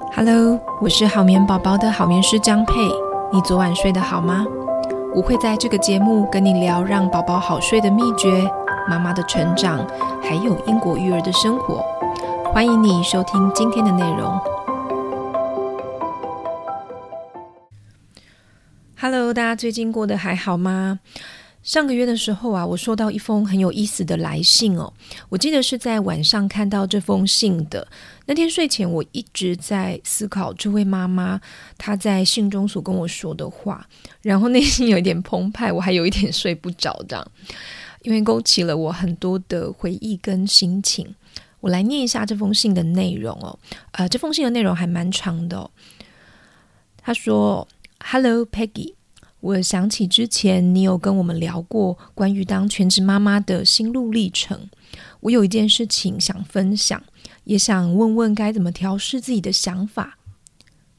Hello，我是好眠宝宝的好眠师张佩。你昨晚睡得好吗？我会在这个节目跟你聊让宝宝好睡的秘诀、妈妈的成长，还有英国育儿的生活。欢迎你收听今天的内容。Hello，大家最近过得还好吗？上个月的时候啊，我收到一封很有意思的来信哦。我记得是在晚上看到这封信的。那天睡前，我一直在思考这位妈妈她在信中所跟我说的话，然后内心有一点澎湃，我还有一点睡不着这样，因为勾起了我很多的回忆跟心情。我来念一下这封信的内容哦。呃，这封信的内容还蛮长的哦。他说：“Hello, Peggy。”我想起之前你有跟我们聊过关于当全职妈妈的心路历程，我有一件事情想分享，也想问问该怎么调试自己的想法。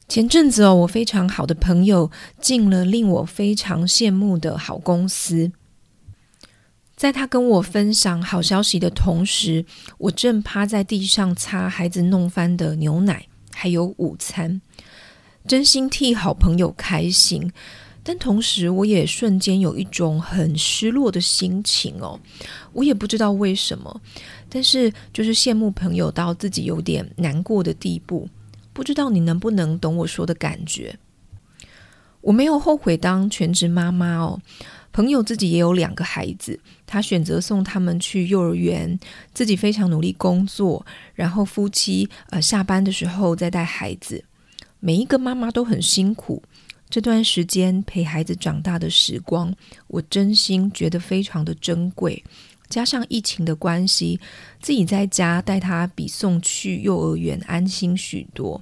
前阵子哦，我非常好的朋友进了令我非常羡慕的好公司，在他跟我分享好消息的同时，我正趴在地上擦孩子弄翻的牛奶，还有午餐，真心替好朋友开心。但同时，我也瞬间有一种很失落的心情哦，我也不知道为什么，但是就是羡慕朋友到自己有点难过的地步，不知道你能不能懂我说的感觉？我没有后悔当全职妈妈哦，朋友自己也有两个孩子，他选择送他们去幼儿园，自己非常努力工作，然后夫妻呃下班的时候再带孩子，每一个妈妈都很辛苦。这段时间陪孩子长大的时光，我真心觉得非常的珍贵。加上疫情的关系，自己在家带他比送去幼儿园安心许多。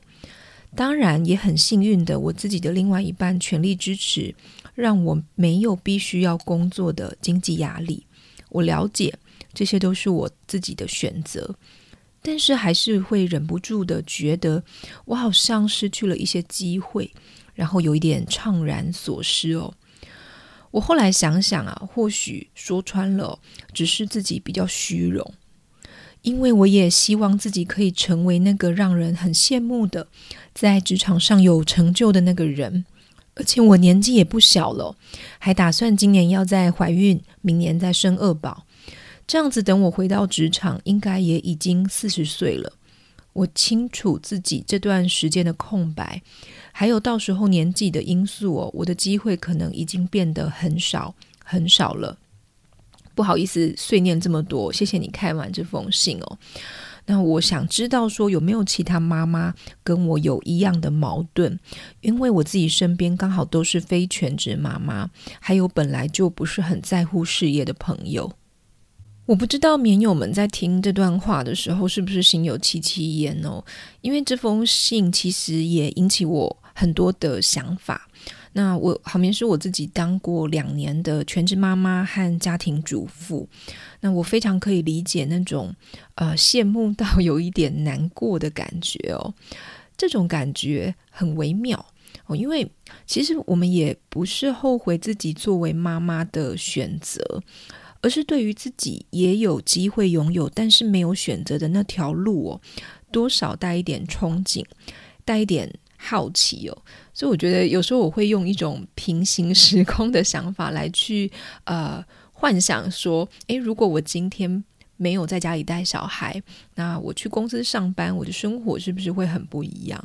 当然，也很幸运的，我自己的另外一半全力支持，让我没有必须要工作的经济压力。我了解这些都是我自己的选择，但是还是会忍不住的觉得，我好像失去了一些机会。然后有一点怅然所失哦。我后来想想啊，或许说穿了，只是自己比较虚荣，因为我也希望自己可以成为那个让人很羡慕的，在职场上有成就的那个人。而且我年纪也不小了，还打算今年要再怀孕，明年再生二宝。这样子，等我回到职场，应该也已经四十岁了。我清楚自己这段时间的空白。还有到时候年纪的因素哦，我的机会可能已经变得很少很少了。不好意思，碎念这么多，谢谢你看完这封信哦。那我想知道说有没有其他妈妈跟我有一样的矛盾？因为我自己身边刚好都是非全职妈妈，还有本来就不是很在乎事业的朋友。我不知道棉友们在听这段话的时候是不是心有戚戚焉哦？因为这封信其实也引起我很多的想法。那我好眠师我自己当过两年的全职妈妈和家庭主妇，那我非常可以理解那种呃羡慕到有一点难过的感觉哦。这种感觉很微妙哦，因为其实我们也不是后悔自己作为妈妈的选择。而是对于自己也有机会拥有，但是没有选择的那条路哦，多少带一点憧憬，带一点好奇哦。所以我觉得有时候我会用一种平行时空的想法来去呃幻想说，诶，如果我今天没有在家里带小孩，那我去公司上班，我的生活是不是会很不一样？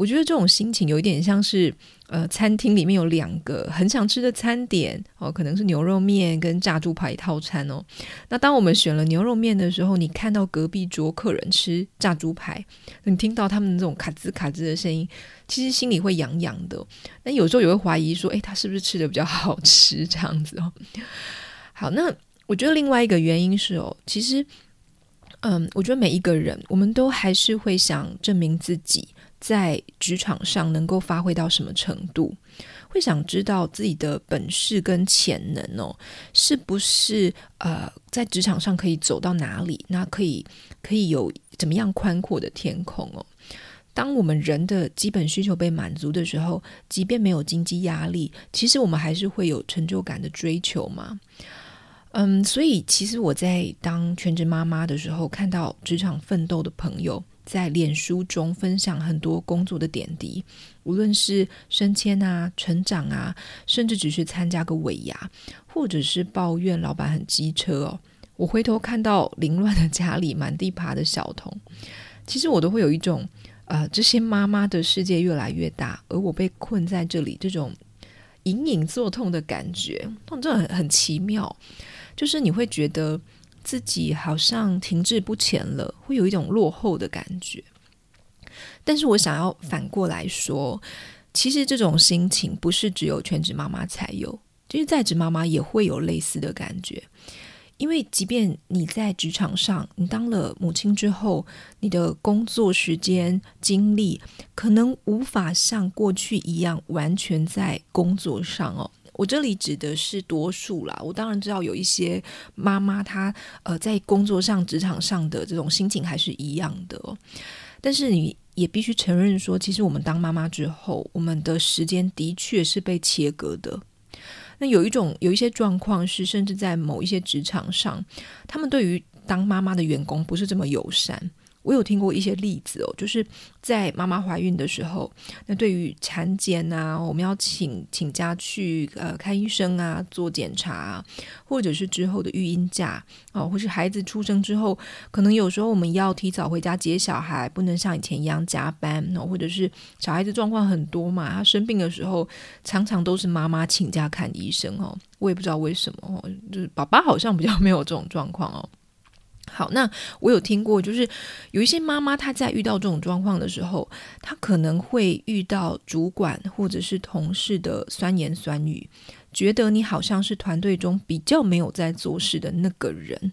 我觉得这种心情有一点像是，呃，餐厅里面有两个很想吃的餐点哦，可能是牛肉面跟炸猪排套餐哦。那当我们选了牛肉面的时候，你看到隔壁桌客人吃炸猪排，你听到他们这种卡兹卡兹的声音，其实心里会痒痒的。那有时候也会怀疑说，诶，他是不是吃的比较好吃这样子哦？好，那我觉得另外一个原因是哦，其实，嗯，我觉得每一个人，我们都还是会想证明自己。在职场上能够发挥到什么程度，会想知道自己的本事跟潜能哦，是不是呃在职场上可以走到哪里？那可以可以有怎么样宽阔的天空哦？当我们人的基本需求被满足的时候，即便没有经济压力，其实我们还是会有成就感的追求嘛。嗯，所以其实我在当全职妈妈的时候，看到职场奋斗的朋友。在脸书中分享很多工作的点滴，无论是升迁啊、成长啊，甚至只是参加个尾牙，或者是抱怨老板很机车哦。我回头看到凌乱的家里、满地爬的小童，其实我都会有一种，呃，这些妈妈的世界越来越大，而我被困在这里，这种隐隐作痛的感觉，这种很很奇妙，就是你会觉得自己好像停滞不前了，会有一种落后的感觉。但是我想要反过来说，其实这种心情不是只有全职妈妈才有，其实在职妈妈也会有类似的感觉。因为即便你在职场上，你当了母亲之后，你的工作时间精力可能无法像过去一样完全在工作上哦。我这里指的是多数啦，我当然知道有一些妈妈她呃在工作上、职场上的这种心情还是一样的。但是你也必须承认说，其实我们当妈妈之后，我们的时间的确是被切割的。那有一种有一些状况是，甚至在某一些职场上，他们对于当妈妈的员工不是这么友善。我有听过一些例子哦，就是在妈妈怀孕的时候，那对于产检啊，我们要请请假去呃看医生啊，做检查啊，或者是之后的育婴假哦，或是孩子出生之后，可能有时候我们要提早回家接小孩，不能像以前一样加班哦，或者是小孩子状况很多嘛，他生病的时候，常常都是妈妈请假看医生哦，我也不知道为什么哦，就是爸爸好像比较没有这种状况哦。好，那我有听过，就是有一些妈妈她在遇到这种状况的时候，她可能会遇到主管或者是同事的酸言酸语，觉得你好像是团队中比较没有在做事的那个人。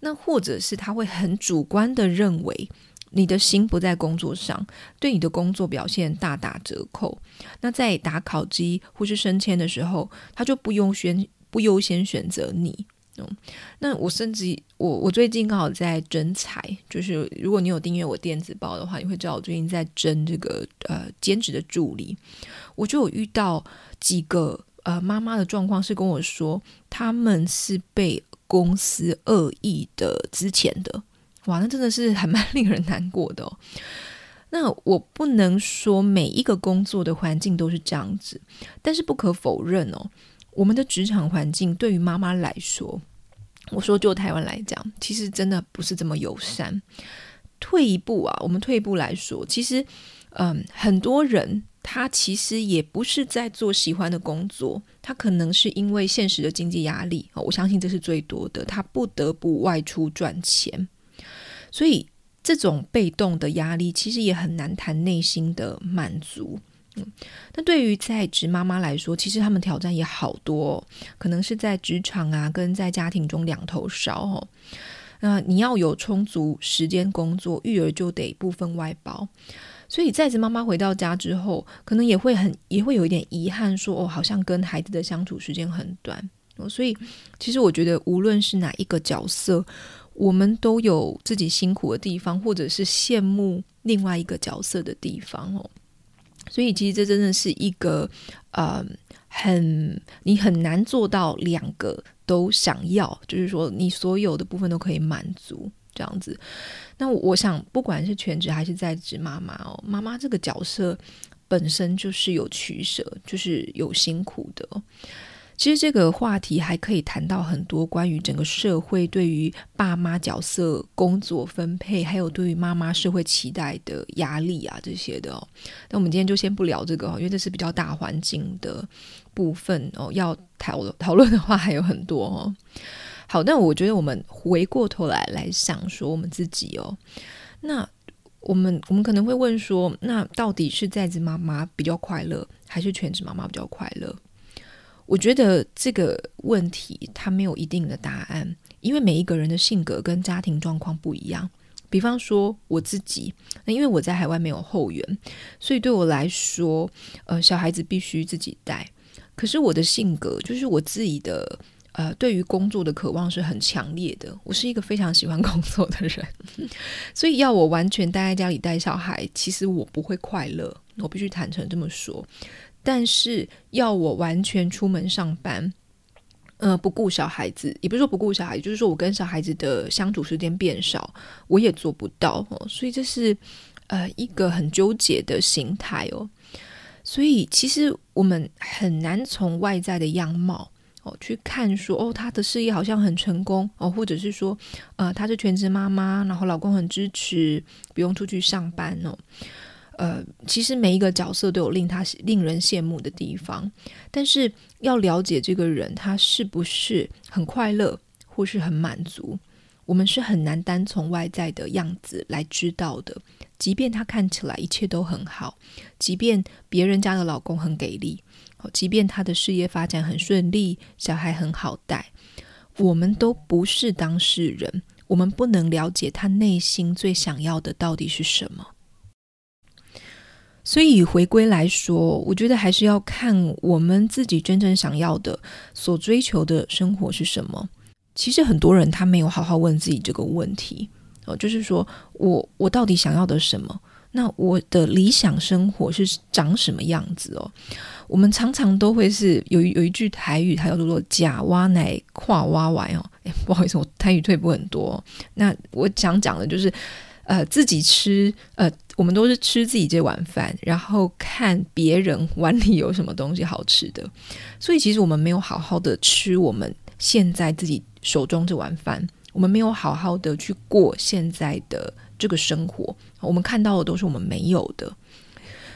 那或者是他会很主观的认为你的心不在工作上，对你的工作表现大打折扣。那在打考绩或是升迁的时候，他就不优先不优先选择你。那我甚至我我最近刚好在征才，就是如果你有订阅我电子报的话，你会知道我最近在征这个呃兼职的助理。我就有遇到几个呃妈妈的状况是跟我说，他们是被公司恶意的之前的，哇，那真的是还蛮令人难过的。那我不能说每一个工作的环境都是这样子，但是不可否认哦。我们的职场环境对于妈妈来说，我说就台湾来讲，其实真的不是这么友善。退一步啊，我们退一步来说，其实，嗯，很多人他其实也不是在做喜欢的工作，他可能是因为现实的经济压力，我相信这是最多的，他不得不外出赚钱，所以这种被动的压力，其实也很难谈内心的满足。嗯，那对于在职妈妈来说，其实他们挑战也好多，可能是在职场啊，跟在家庭中两头烧哦。那你要有充足时间工作，育儿就得部分外包，所以在职妈妈回到家之后，可能也会很也会有一点遗憾说，哦，好像跟孩子的相处时间很短。所以，其实我觉得，无论是哪一个角色，我们都有自己辛苦的地方，或者是羡慕另外一个角色的地方哦。所以，其实这真的是一个，呃，很你很难做到两个都想要，就是说你所有的部分都可以满足这样子。那我想，不管是全职还是在职妈妈哦，妈妈这个角色本身就是有取舍，就是有辛苦的。其实这个话题还可以谈到很多关于整个社会对于爸妈角色工作分配，还有对于妈妈社会期待的压力啊这些的哦。那我们今天就先不聊这个哦，因为这是比较大环境的部分哦。要讨讨论的话还有很多哦。好，那我觉得我们回过头来来想说我们自己哦。那我们我们可能会问说，那到底是在职妈妈比较快乐，还是全职妈妈比较快乐？我觉得这个问题它没有一定的答案，因为每一个人的性格跟家庭状况不一样。比方说我自己，那因为我在海外没有后援，所以对我来说，呃，小孩子必须自己带。可是我的性格就是我自己的，呃，对于工作的渴望是很强烈的。我是一个非常喜欢 工作的人，所以要我完全待在家里带小孩，其实我不会快乐。我必须坦诚这么说。但是要我完全出门上班，呃，不顾小孩子，也不是说不顾小孩，就是说我跟小孩子的相处时间变少，我也做不到哦。所以这是呃一个很纠结的心态哦。所以其实我们很难从外在的样貌哦去看说哦，她的事业好像很成功哦，或者是说呃她是全职妈妈，然后老公很支持，不用出去上班哦。呃，其实每一个角色都有令他令人羡慕的地方，但是要了解这个人他是不是很快乐或是很满足，我们是很难单从外在的样子来知道的。即便他看起来一切都很好，即便别人家的老公很给力，即便他的事业发展很顺利，小孩很好带，我们都不是当事人，我们不能了解他内心最想要的到底是什么。所以回归来说，我觉得还是要看我们自己真正想要的、所追求的生活是什么。其实很多人他没有好好问自己这个问题哦，就是说我我到底想要的什么？那我的理想生活是长什么样子哦？我们常常都会是有有一句台语，它叫做“假挖奶跨挖完”哦。哎，不好意思，我台语退步很多。那我想讲的就是。呃，自己吃，呃，我们都是吃自己这碗饭，然后看别人碗里有什么东西好吃的，所以其实我们没有好好的吃我们现在自己手中这碗饭，我们没有好好的去过现在的这个生活，我们看到的都是我们没有的，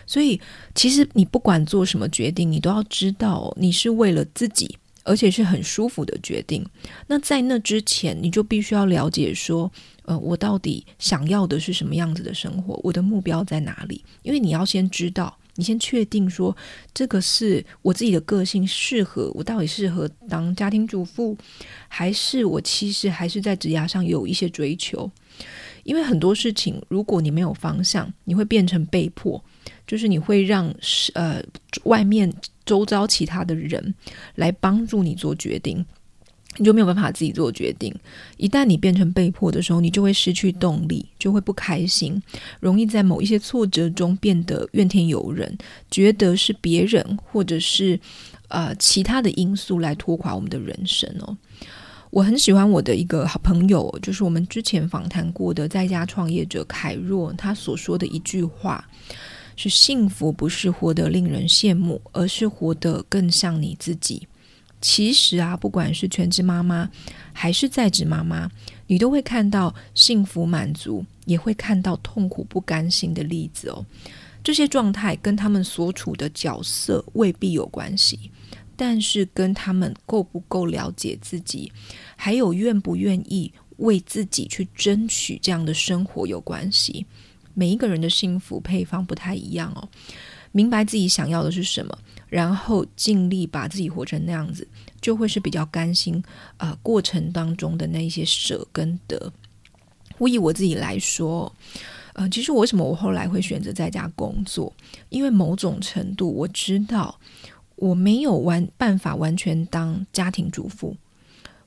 所以其实你不管做什么决定，你都要知道你是为了自己。而且是很舒服的决定。那在那之前，你就必须要了解说，呃，我到底想要的是什么样子的生活？我的目标在哪里？因为你要先知道，你先确定说，这个是我自己的个性适合，我到底适合当家庭主妇，还是我其实还是在职涯上有一些追求？因为很多事情，如果你没有方向，你会变成被迫，就是你会让呃外面。周遭其他的人来帮助你做决定，你就没有办法自己做决定。一旦你变成被迫的时候，你就会失去动力，就会不开心，容易在某一些挫折中变得怨天尤人，觉得是别人或者是呃其他的因素来拖垮我们的人生哦。我很喜欢我的一个好朋友，就是我们之前访谈过的在家创业者凯若，他所说的一句话。是幸福，不是活得令人羡慕，而是活得更像你自己。其实啊，不管是全职妈妈还是在职妈妈，你都会看到幸福满足，也会看到痛苦不甘心的例子哦。这些状态跟他们所处的角色未必有关系，但是跟他们够不够了解自己，还有愿不愿意为自己去争取这样的生活有关系。每一个人的幸福配方不太一样哦，明白自己想要的是什么，然后尽力把自己活成那样子，就会是比较甘心。呃，过程当中的那一些舍跟得，我以我自己来说，呃，其实我为什么我后来会选择在家工作？因为某种程度我知道我没有完办法完全当家庭主妇。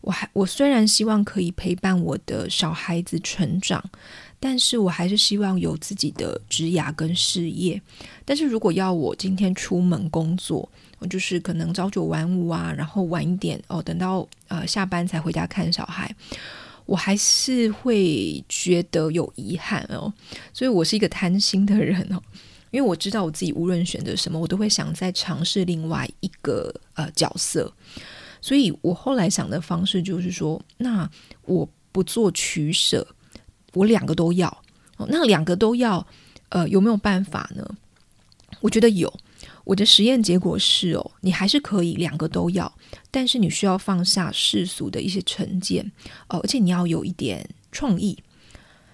我还我虽然希望可以陪伴我的小孩子成长。但是我还是希望有自己的职涯跟事业。但是如果要我今天出门工作，我就是可能朝九晚五啊，然后晚一点哦，等到呃下班才回家看小孩，我还是会觉得有遗憾哦。所以我是一个贪心的人哦，因为我知道我自己无论选择什么，我都会想再尝试另外一个呃角色。所以我后来想的方式就是说，那我不做取舍。我两个都要，那两个都要，呃，有没有办法呢？我觉得有。我的实验结果是哦，你还是可以两个都要，但是你需要放下世俗的一些成见，哦，而且你要有一点创意。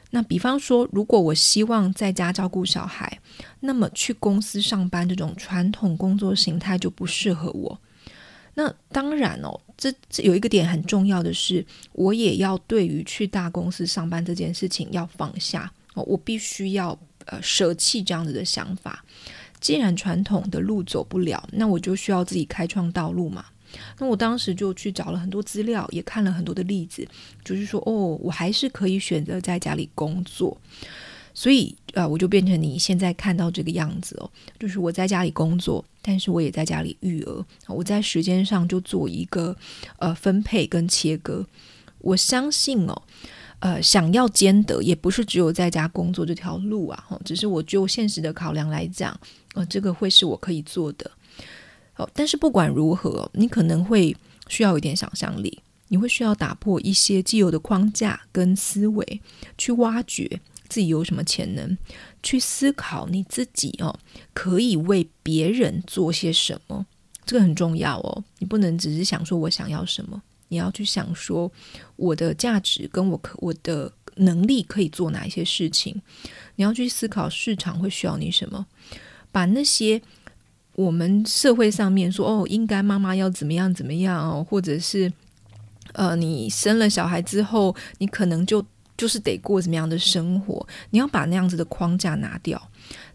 那比方说，如果我希望在家照顾小孩，那么去公司上班这种传统工作形态就不适合我。那当然哦，这这有一个点很重要的是，我也要对于去大公司上班这件事情要放下哦，我必须要呃舍弃这样子的想法。既然传统的路走不了，那我就需要自己开创道路嘛。那我当时就去找了很多资料，也看了很多的例子，就是说哦，我还是可以选择在家里工作。所以啊，我就变成你现在看到这个样子哦，就是我在家里工作，但是我也在家里育儿。我在时间上就做一个呃分配跟切割。我相信哦，呃，想要兼得，也不是只有在家工作这条路啊。只是我就现实的考量来讲，呃，这个会是我可以做的。哦，但是不管如何，你可能会需要一点想象力，你会需要打破一些既有的框架跟思维，去挖掘自己有什么潜能，去思考你自己哦，可以为别人做些什么，这个很重要哦。你不能只是想说我想要什么，你要去想说我的价值跟我可我的能力可以做哪一些事情，你要去思考市场会需要你什么，把那些。我们社会上面说哦，应该妈妈要怎么样怎么样哦，或者是呃，你生了小孩之后，你可能就就是得过怎么样的生活，你要把那样子的框架拿掉。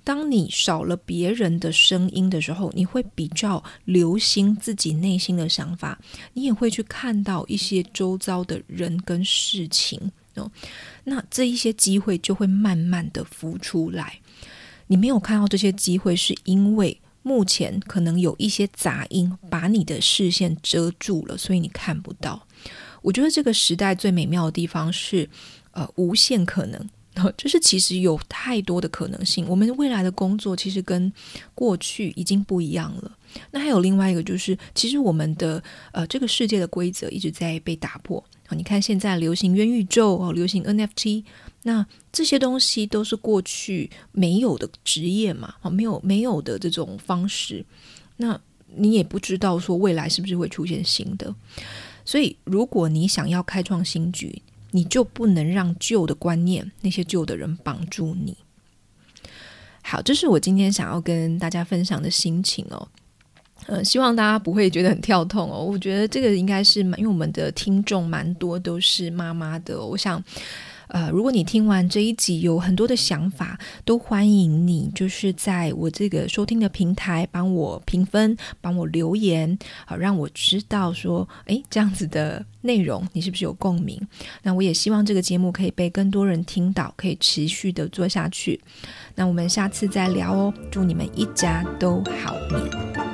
当你少了别人的声音的时候，你会比较留心自己内心的想法，你也会去看到一些周遭的人跟事情哦。那这一些机会就会慢慢的浮出来。你没有看到这些机会，是因为。目前可能有一些杂音把你的视线遮住了，所以你看不到。我觉得这个时代最美妙的地方是，呃，无限可能，就是其实有太多的可能性。我们未来的工作其实跟过去已经不一样了。那还有另外一个就是，其实我们的呃这个世界的规则一直在被打破。你看现在流行元宇宙哦，流行 NFT。那这些东西都是过去没有的职业嘛，啊，没有没有的这种方式，那你也不知道说未来是不是会出现新的，所以如果你想要开创新局，你就不能让旧的观念、那些旧的人绑住你。好，这是我今天想要跟大家分享的心情哦，呃，希望大家不会觉得很跳痛哦。我觉得这个应该是蛮，因为我们的听众蛮多都是妈妈的，我想。呃，如果你听完这一集有很多的想法，都欢迎你，就是在我这个收听的平台帮我评分，帮我留言，好让我知道说，诶，这样子的内容你是不是有共鸣？那我也希望这个节目可以被更多人听到，可以持续的做下去。那我们下次再聊哦，祝你们一家都好运。